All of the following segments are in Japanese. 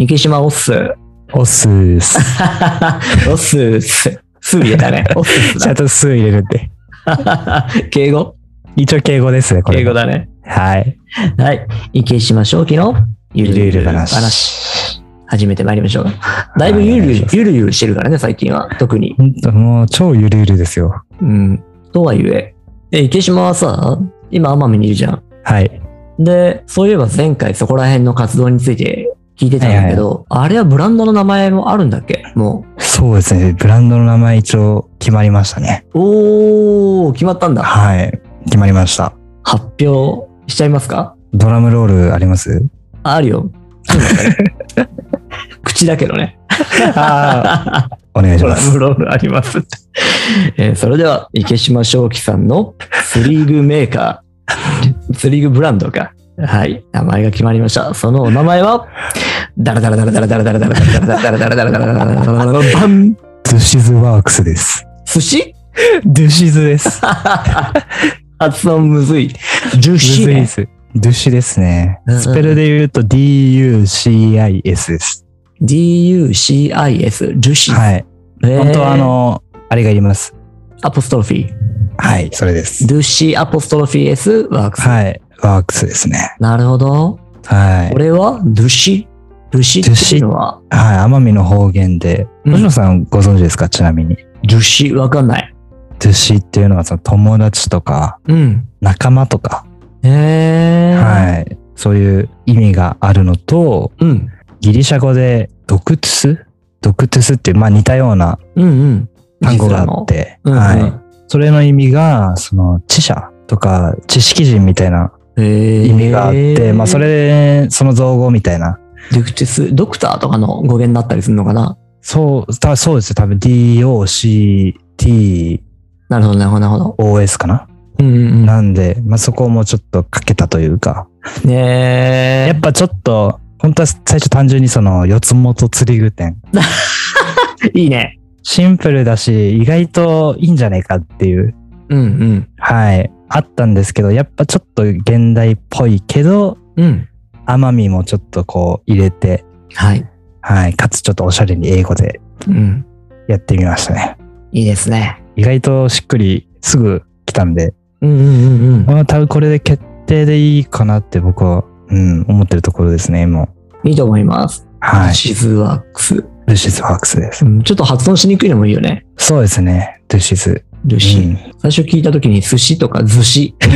池島オッス。オスース。オッス ス。ス入れたね。オッススちゃんと入れるって。だ。敬語？一応敬語ですね、これ。敬語だね。はい。はい。池島正樹のゆゆるゆる話。話。始めてまいりましょう。だいぶゆるゆるゆるゆるしてるからね、最近は。特に。ほんともう超ゆるゆるですよ。うん。とはいえ。え、池島はさ、今奄美にいるじゃん。はい。で、そういえば前回そこら辺の活動について聞いてたんだけど、あれはブランドの名前もあるんだっけ？もそうですね。ブランドの名前一応決まりましたね。う。おー、決まったんだ。はい。決まりました。発表しちゃいますか？ドラムロールあります？ああるよ。口だけどね。あお願いしドラます。ムロールあります。えーそれでは、池島正樹さんのスリーグメーカー、スリーグブランドか。はい。名前が決まりました。そのお名前は、ダラダラダラダラダラダラダラダラダラダラダラダラダラダラダラダラバンドゥシズワークスです。寿司ドゥシズです。発音むずい。樹む脂ね。ずいです。ドゥシですねうんうん。スペルで言うと DUCIS です。D-U-C-I-S、樹脂。はい。本当はあ、の、あれがいります。アポストロフィー。はい、それです。ドゥシアポストロフィー S ワークス。はい。ワークスですね。なるほど。はいこ。れはドゥシ？ドゥシっていうのは、はい。奄美の方言で。うん星野さんご存知ですか？ちなみに。ドゥシわかんない。ドゥシっていうのはその友達とかうん。仲間とか、へー。はい。そういう意味があるのと、うん。ギリシャ語でドクトゥスドクトゥスっていう、まあ似たようなうんうん。単語があって、実はのはい。それの意味が、その知者とか知識人みたいな意味があって、まあそ。れ、その造語みたいな。ドクティス、ドクターとかの語源だったりするのかな？そう、たそうですよ。多分 DOCTOS なるほど、なるほど、なるほど。かな？うんうんなんで、まあそこをもうちょっとかけたというか、うん。ねやっぱちょっと、本当は最初単純にその四つ元釣り具店。いいね。シンプルだし、意外といいんじゃないかっていう、うんはい、あったんですけど、やっぱちょっと現代っぽいけど、うん。うん。奄美もちょっとこう入れて、はい。はい、かつちょっとおしゃれに英語でうん。やってみましたね。いいですね。意外としっくりすぐ来たんで、うんうんうんうん。まあ多分これで決定でいいかなって僕は、うん、思ってるところですね、もう。いいと思います。はい。シズワークス。ルシズワークスです。うんちょっと発音しにくいのもいいよね。そうですね。ルシズ。ルシ。うん最初聞いた時に寿司とか寿司とか、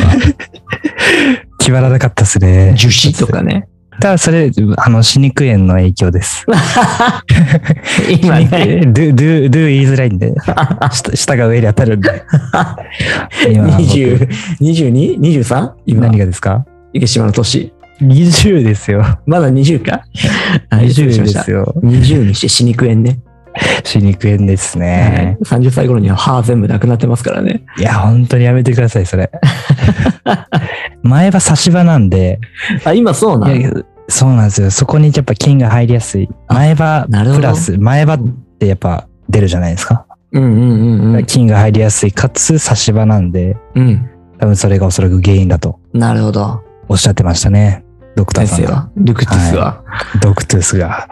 決まらなかったですね。樹脂とかね。ただそれ、あの、歯肉炎の影響です。今ね。ドゥ、ドゥ、ドゥ言いづらいんで、下下が上に当たるんで。今僕20、22? 23? 今何、がですか？池島の年。?20 ですよ。まだ20か？はい、失礼し20ましたです。よ。20にして死肉炎ね。歯肉炎ですね。30歳頃には歯全部なくなってますからね。いや、本当にやめてください、それ。前歯差し歯なんで、あ、今そうないのやそうなんですよ。そこにやっぱ菌が入りやすい。前歯なるほどプラス、前歯ってやっぱ出るじゃないですか？うんうんうんうん。菌が入りやすい、かつ差し歯なんで、うん。多分それがおそらく原因だとなるほど。おっしゃってましたね。ドクターさんが。先生は。ルクティスは。ドクトゥスが。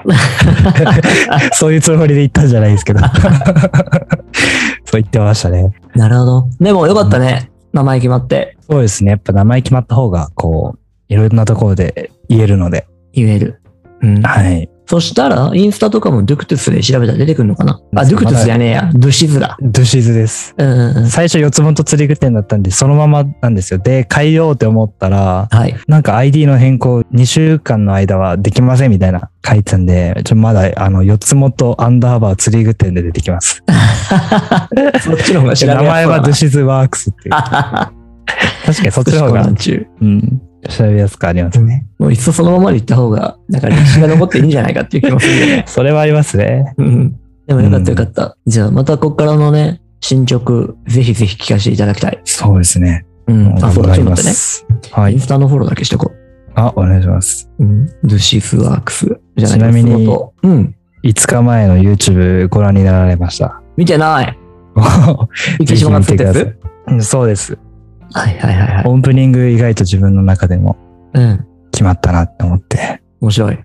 そういうつもりで言ったんじゃないですけど。そう言ってましたね。なるほど。でもよかったね。名前決まってそうですね。やっぱ名前決まった方が、こう、いろんなところで言えるので。言える。うん。はい。そしたら、インスタとかもドゥクトゥスで調べたら出てくるのかな？あ、ドゥクトゥスじゃねえや。ドゥシズだ。ドゥシズです。うんうんうん。最初四つ元釣り具店だったんで、そのままなんですよ。で、変えようって思ったら、はい。なんか ID の変更2週間の間はできませんみたいな書いてたんで、ちょまだあの四つ元アンダーバー釣り具店で出てきます。そっちの方が調べやすそうだな名前はドゥシズワークスっていう。確かにそっちの方が、中。うん、調べやすくありますね。もういっそそのままで行った方が、なんか歴史が残っていいんじゃないかっていう気もするよね。それはありますね。うん。でもよかったよかった。じゃあまたこっからのね、進捗、ぜひぜひ聞かせていただきたい。そうですね。うん。あ、そうだ、ちょっと頑張りま待ってね。す。はいイン。スタのフォローだけしてこあ、お願いします。う。うん。ドゥシスワークス。じゃないちなみにうん。5日前の YouTube ご覧になられました。見てない。見てくださ作ったやつい。うんそうです。はいはいはいはい。オープニング意外と自分の中でもうん。決まったなって思って。面白い。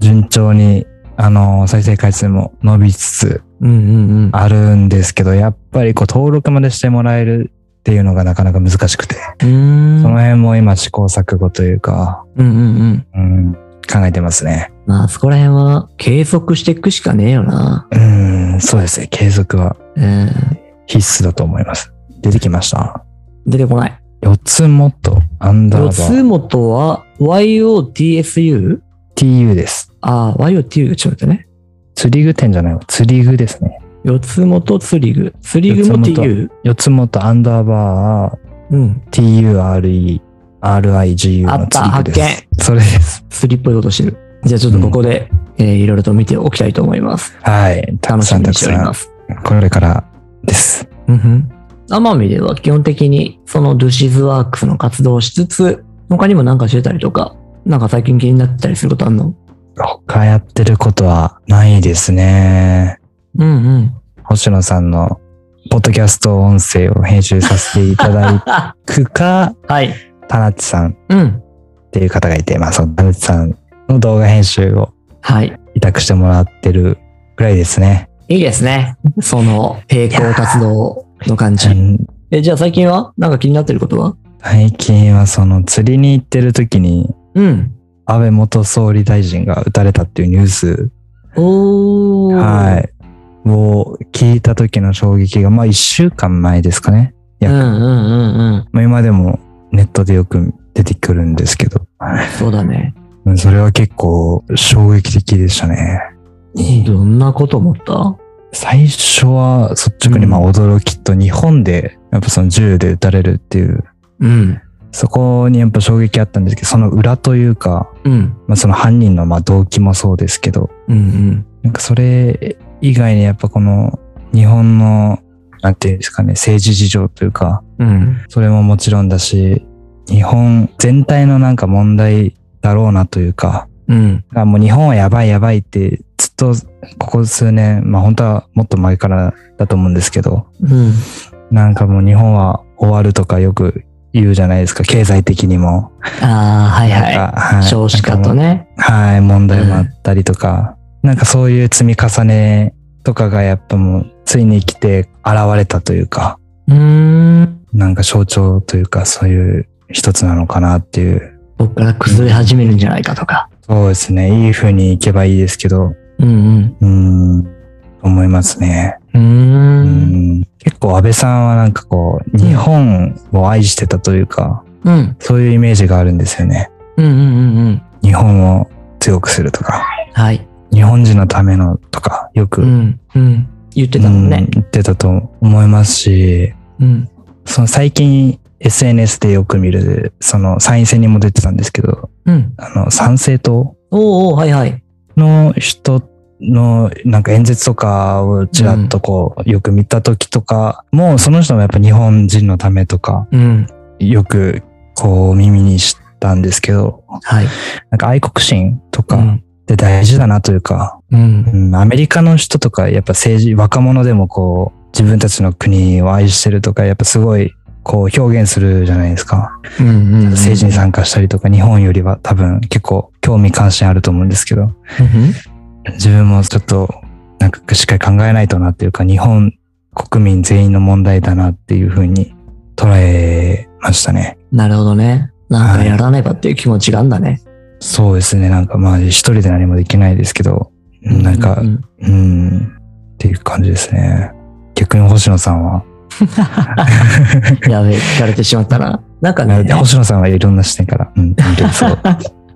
順調に、あの、再生回数も伸びつつうんうんあるんですけど、やっぱりこう登録までしてもらえるっていうのがなかなか難しくて、うん。うーん。その辺も今試行錯誤というか、うんうんうん。うん、考えてますね。まあ、そこら辺は継続していくしかねえよな。うん、そうですね。継続はうん。必須だと思います。出てきました。出てこない。四つ元アンダーバ四つー元は YOTSU? TU です。ああ、YOTU が違ったね。釣り具店じゃないわ。釣り具ですね。四つ元釣り具。釣り具も四つ TU? 四つ元アンダーバうん。ー TURE RIGU のあった、発釣り具です。見。それです。釣りっぽいことしてる。じゃあちょっとここで、えーいろいろと見ておきたいと思います。はい。楽しみにしており。ます。これからです。うんふん。奄美では基本的にそのドゥシズワークスの活動をしつつ、他にもなんかしてたりとか、なんか最近気になってたりすることあんの？他やってることはないですね。うんうん。星野さんのポッドキャスト音声を編集させていただくか、はい。田中さんうん。っていう方がいて、まあ、その田中さんの動画編集をはい。委託してもらってるぐらいですね。いいですね。その並行活動の感じう。んえ、じゃあ最近は？なんか気になってることは？最近はその釣りに行ってる時に、うん。安倍元総理大臣が撃たれたっていうニュース、おー。。はいい、を聞いた時の衝撃が、まあ一週間前ですかね。うんうんうんうん。まあ今でもネットでよく出てくるんですけど、そうだね。うんそれは結構衝撃的でしたね。どんなこと思った？最初は率直にまあ驚きと日本でやっぱその銃で撃たれるっていう、うん。そこにやっぱ衝撃あったんですけど、その裏というか、うん。まあその犯人のまあ動機もそうですけど、うんうん。なんかそれ以外にやっぱこの日本の、なんていうんですかね、政治事情というか、うん。それももちろんだし、日本全体のなんか問題だろうなというか、うん。あもう日本はやばいやばいってずっとここ数年、まあ本当はもっと前からだと思うんですけど、うん。なんかもう日本は終わるとかよく言うじゃないですか、経済的にも。ああ、はいはかはいい。少子化とね。はい、問題もあったりとか、なんかそういう積み重ねとかがやっぱもうついに来て現れたというか、うーん。なんか象徴というかそういう一つなのかなっていう。ここから崩れ始めるんじゃないかとか。そうですね、いい風にいけばいいですけど、うんうーん、思いますね。うん。結構安倍さんはなんかこう、日本を愛してたというか、うん。そういうイメージがあるんですよね。うんうんうんうん。日本を強くするとか、はい。日本人のためのとか、よく、うん。うん。言ってたもんうんね。言ってたと思いますし、うん。その最近 SNS でよく見る、その参院選にも出てたんですけど、うん。あの、参政党おーおーはいはい。の人のなんか演説とかをちらっとこう、よく見た時とかも、その人もやっぱ日本人のためとか、うん。よくこう耳にしたんですけど、はい。なんか愛国心とかうん。って大事だなというか、うんう。ん、アメリカの人とかやっぱ政治、若者でもこう自分たちの国を愛してるとかやっぱすごいこう表現するじゃないですか。うんうん。政治に参加したりとか日本よりは多分結構興味関心あると思うんですけど、うん自分もちょっとなんかしっかり考えないとなっていうか日本国民全員の問題だなっていうふうに捉えましたね。なるほどね。なんかやらねばっていう気持ちがあんだね。そうですね。なんかまあ一人で何もできないですけど、なんか、ううんん、っていう感じですね。逆に星野さんは、やべえ、聞かれてしまったな。なんかね、星野さんはいろんな視点から、うん、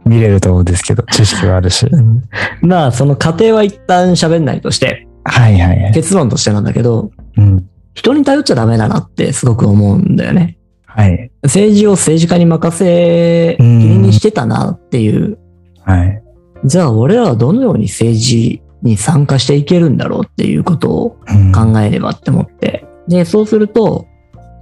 見れると思うんですけど、知識はあるし。うんまあ、その過程は一旦喋んないとして、はいはいはい。結論としてなんだけど、うん、人に頼っちゃダメだなってすごく思うんだよね。はい。政治を政治家に任せきりにしてたなっていう。はい。じゃあ俺らはどのように政治に参加していけるんだろうっていうことをうん考えればって思って。で、そうすると、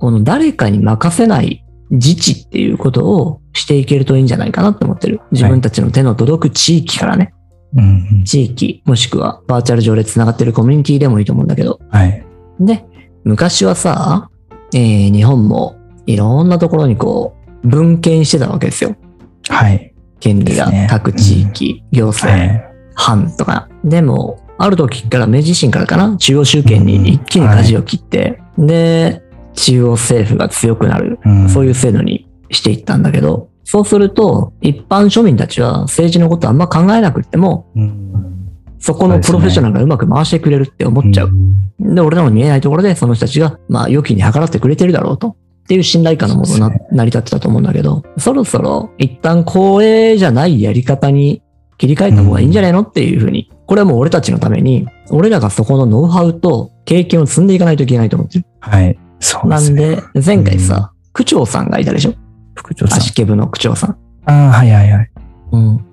この誰かに任せない自治っていうことをしていけるといいんじゃないかなって思ってる。自分たちの手の届く地域からね。うん地域、もしくはバーチャル上で繋がってるコミュニティでもいいと思うんだけど。はい。で、昔はさ、えー日本もいろんなところにこう、分権してたわけですよ。はい。権利が各地域、行は政。い。藩とか。でも、ある時から明治維新からかな中央集権に一気に舵を切って、で、中央政府が強くなる。うんそういう制度にしていったんだけど、そうすると、一般庶民たちは政治のことあんま考えなくっても、うんそこのプロフェッショナルがうまく回してくれるって思っちゃう。で、俺らの見えないところで、その人たちが、まあ、良きに計らってくれてるだろうと。っていう信頼感のもとなそうです成り立ってたと思うんだけど、そろそろ一旦公営じゃないやり方に切り替えた方がいいんじゃないの？っていうふうに。これはもう俺たちのために、俺らがそこのノウハウと経験を積んでいかないといけないと思ってる。はい。そうでなんすね。で、前回さ、区長さんがいたでしょ？副長さん。足ケブの区長さん。ああ、はいはいはい。うん。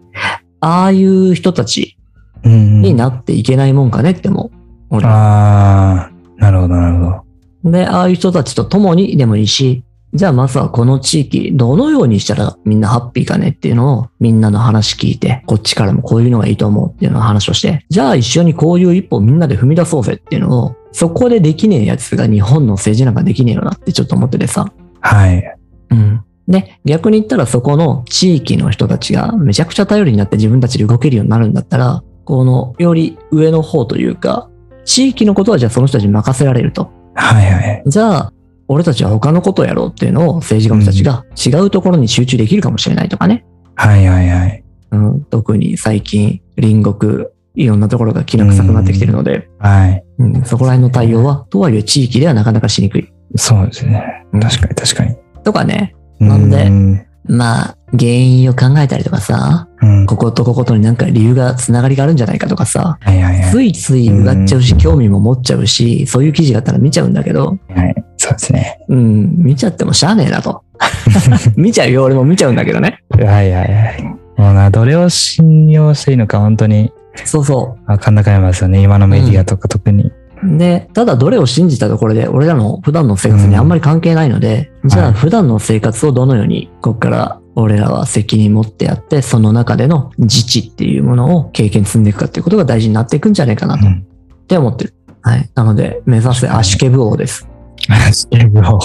ああいう人たちうんになっていけないもんかねって思う。俺ああ、なるほどなるほど。で、ああいう人たちと共にでもいいし、じゃあまずはこの地域、どのようにしたらみんなハッピーかねっていうのをみんなの話聞いて、こっちからもこういうのがいいと思うっていうのを話をして、じゃあ一緒にこういう一歩をみんなで踏み出そうぜっていうのを、そこでできねえやつが日本の政治なんかできねえよなってちょっと思っててさ。はい。うん。で、逆に言ったらそこの地域の人たちがめちゃくちゃ頼りになって自分たちで動けるようになるんだったら、このより上の方というか、地域のことはじゃあその人たちに任せられると。はいはい。じゃあ、俺たちは他のことをやろうっていうのを政治家の人たちが違うところに集中できるかもしれないとかね。はいはいはい。うん、特に最近、隣国、いろんなところがきな臭くなってきてるので、はい。うん、そこら辺の対応は、とはいえ地域ではなかなかしにくい。そうですね。うん確かに確かに。とかね、なんでうんまあ、原因を考えたりとかさ、うん。こことこことになんか理由が、つながりがあるんじゃないかとかさ、はいはいはい。ついついうがっちゃうし、うん興味も持っちゃうし、そういう記事があったら見ちゃうんだけど、はい。そうですね。うん、見ちゃってもしゃあねえなと。見ちゃうよ、俺も見ちゃうんだけどね。はいはいはい。もうな、どれを信用していいのか本当にそうそわかんなくなりますよね。今のメディアとか特に。う。で、ただどれを信じたところで、俺らの普段の生活にあんまり関係ないので、じゃはいあ普段の生活をどのように、ここから俺らは責任持ってやって、その中での自治っていうものを経験積んでいくかっていうことが大事になっていくんじゃないかなと、っうん。て思ってる。はい。なので、目指せ足ケブ王です。スケブを。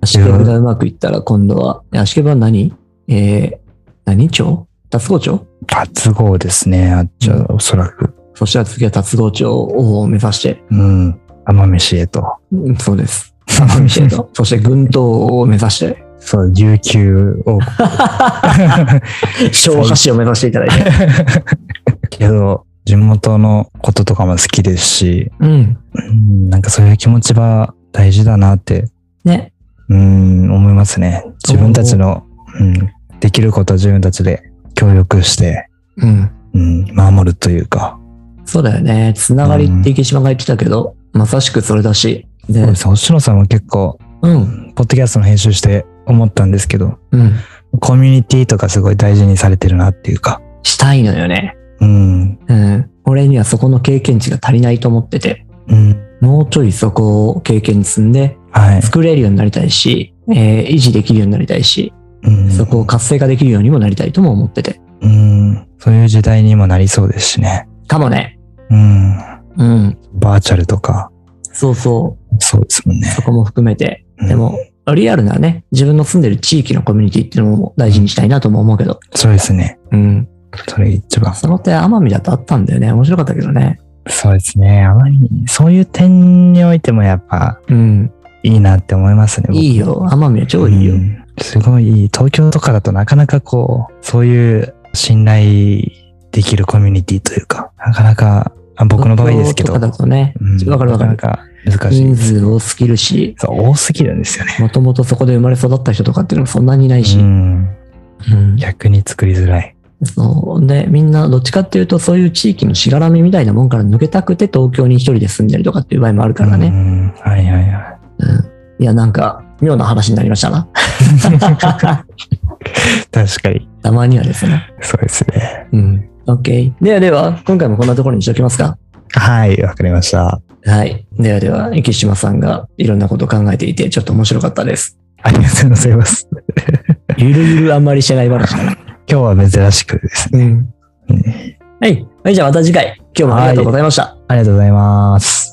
足ケブがうまくいったら今度は、足ケブは何？えー、何？町達郷町達合ですね。あっちはおそらく。そしたら次は達郷町を目指して、うん。奄美市へと。うんそうです。奄美市へと。そして群島を目指して、そう、琉球を。小橋を目指していただいて。けど、地元のこととかも好きですし、うん。うん、なんかそういう気持ちは大事だなって、ね。うん、思いますね。自分たちの、うん、できることを自分たちで協力して、うん。うん、守るというか。そうだよね。つながりって池島が言ってたけど、まさしくそれだし。で、星野さんも結構、うん。ポッドキャストの編集して思ったんですけど、うん。コミュニティとかすごい大事にされてるなっていうか。したいのよね。うん、うん。俺にはそこの経験値が足りないと思ってて、うん、もうちょいそこを経験積んで、はい。作れるようになりたいし、えー維持できるようになりたいし、うん、そこを活性化できるようにもなりたいとも思ってて。うん、そういう時代にもなりそうですしね。かもね。うん、うん。バーチャルとか、そうそう。そうですもんね。そこも含めて。うんでも、リアルなね、自分の住んでる地域のコミュニティっていうのも大事にしたいなとも思うけど。そうですね。うん。それ一番。その点、奄美だとあったんだよね。面白かったけどね。そうですね。あまり、そういう点においてもやっぱうん。いいなって思いますね。僕いいよ。奄美は超いいよ。うんすごいいい。東京とかだとなかなかこう、そういう信頼できるコミュニティというか、なかなか、あ僕の場合ですけど、東京とかだとねうん、わかるわかるなかなか難しい人。数多すぎるし、そう、多すぎるんですよね。もともとそこで生まれ育った人とかっていうのもそんなにいないし。うん、うん逆に作りづらい。そう。で、みんなどっちかっていうと、そういう地域のしがらみみたいなもんから抜けたくて東京に一人で住んでるとかっていう場合もあるからうね。んはいはいはうん。いや、なんか、妙な話になりましたな。い。確かに。たまにはですね。そうですね。うん。OK。ではでは、今回もこんなところにしておきますか。はい、わかりました。はい。ではでは、池島さんがいろんなことを考えていて、ちょっと面白かったです。ありがとうございます。ゆるゆるあんまりしてない話だな。今日は珍しくですね。うん。うんはい。はい、じゃあまた次回。今日もありがとうございました。ありがとうございます。